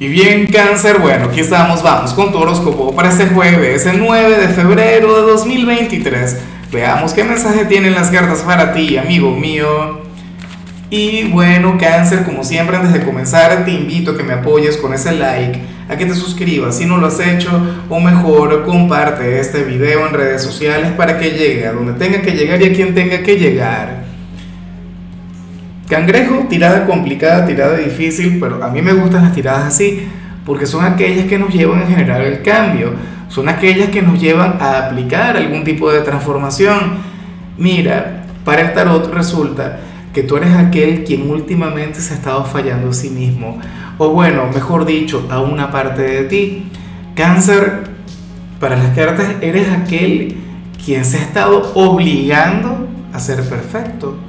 Y bien, cáncer, bueno, aquí estamos, vamos con tu horóscopo para este jueves, el 9 de febrero de 2023. Veamos qué mensaje tienen las cartas para ti, amigo mío. Y bueno, cáncer, como siempre, antes de comenzar, te invito a que me apoyes con ese like, a que te suscribas si no lo has hecho, o mejor, comparte este video en redes sociales para que llegue a donde tenga que llegar y a quien tenga que llegar. Cangrejo, tirada complicada, tirada difícil, pero a mí me gustan las tiradas así, porque son aquellas que nos llevan a generar el cambio, son aquellas que nos llevan a aplicar algún tipo de transformación. Mira, para el tarot resulta que tú eres aquel quien últimamente se ha estado fallando a sí mismo, o bueno, mejor dicho, a una parte de ti. Cáncer, para las cartas, eres aquel quien se ha estado obligando a ser perfecto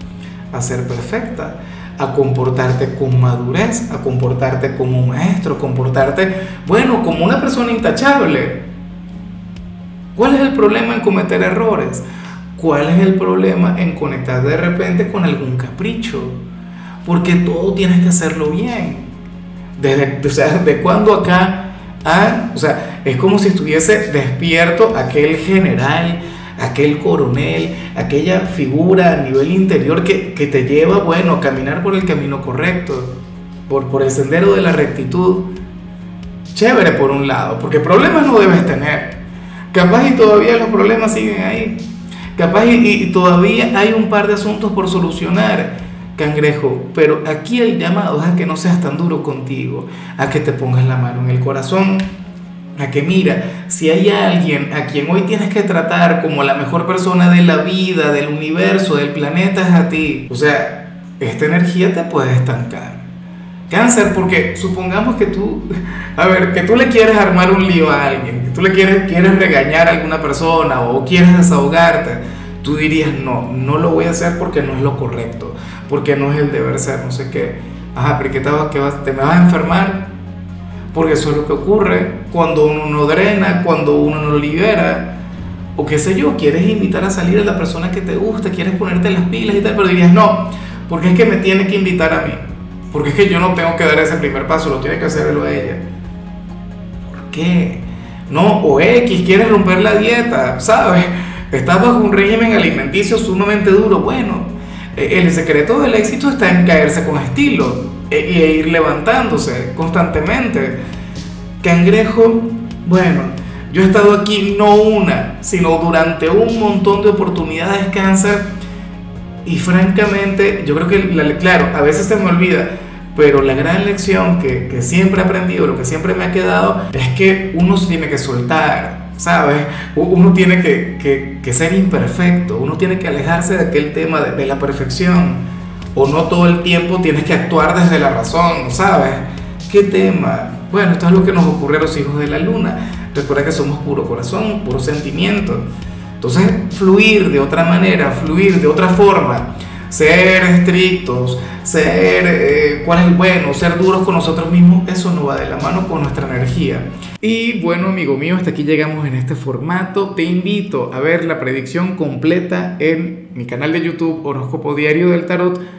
a ser perfecta, a comportarte con madurez, a comportarte como un maestro, comportarte, bueno, como una persona intachable. ¿Cuál es el problema en cometer errores? ¿Cuál es el problema en conectar de repente con algún capricho? Porque todo tienes que hacerlo bien. Desde, o sea, de cuando acá, ah, o sea, es como si estuviese despierto aquel general aquel coronel, aquella figura a nivel interior que, te lleva, bueno, a caminar por el camino correcto, por, por el sendero de la rectitud. Chévere por un lado, porque problemas no debes tener. Capaz y todavía los problemas siguen ahí. Capaz y, y todavía hay un par de asuntos por solucionar, cangrejo. Pero aquí el llamado es a que no seas tan duro contigo, a que te pongas la mano en el corazón a que mira, si hay alguien a quien hoy tienes que tratar como la mejor persona de la vida, del universo, del planeta, es a ti. O sea, esta energía te puede estancar. Cáncer, porque supongamos que tú, a ver, que tú le quieres armar un lío a alguien, que tú le quieres, quieres regañar a alguna persona o quieres desahogarte, tú dirías, no, no lo voy a hacer porque no es lo correcto, porque no es el deber ser, no sé qué. Ajá, pero ¿qué te, vas, te me vas a enfermar? Porque eso es lo que ocurre cuando uno no drena, cuando uno no libera, o qué sé yo, quieres invitar a salir a la persona que te gusta, quieres ponerte las pilas y tal, pero dirías, no, porque es que me tiene que invitar a mí, porque es que yo no tengo que dar ese primer paso, lo tiene que hacerlo ella. ¿Por qué? No, o X, quieres romper la dieta, ¿sabes? Estás bajo un régimen alimenticio sumamente duro, bueno, e, el secreto del éxito está en caerse con estilo e, e ir levantándose constantemente. Cangrejo, bueno, yo he estado aquí no una, sino durante un montón de oportunidades cáncer y francamente yo creo que, claro, a veces se me olvida, pero la gran lección que, que, siempre he aprendido, lo que siempre me ha quedado, es que uno se tiene que soltar, ¿sabes? Uno tiene que, que, ser imperfecto, uno tiene que alejarse de aquel tema de la perfección o no todo el tiempo tienes que actuar desde la razón, ¿sabes? ¿Qué tema? Bueno, esto es lo que nos ocurre a los hijos de la luna. Recuerda que somos puro corazón, puro sentimiento. Entonces, fluir de otra manera, fluir de otra forma, ser estrictos, ser eh, cuál es el bueno, ser duros con nosotros mismos, eso no va de la mano con nuestra energía. Y bueno, amigo mío, hasta aquí llegamos en este formato. Te invito a ver la predicción completa en mi canal de YouTube Horóscopo Diario del Tarot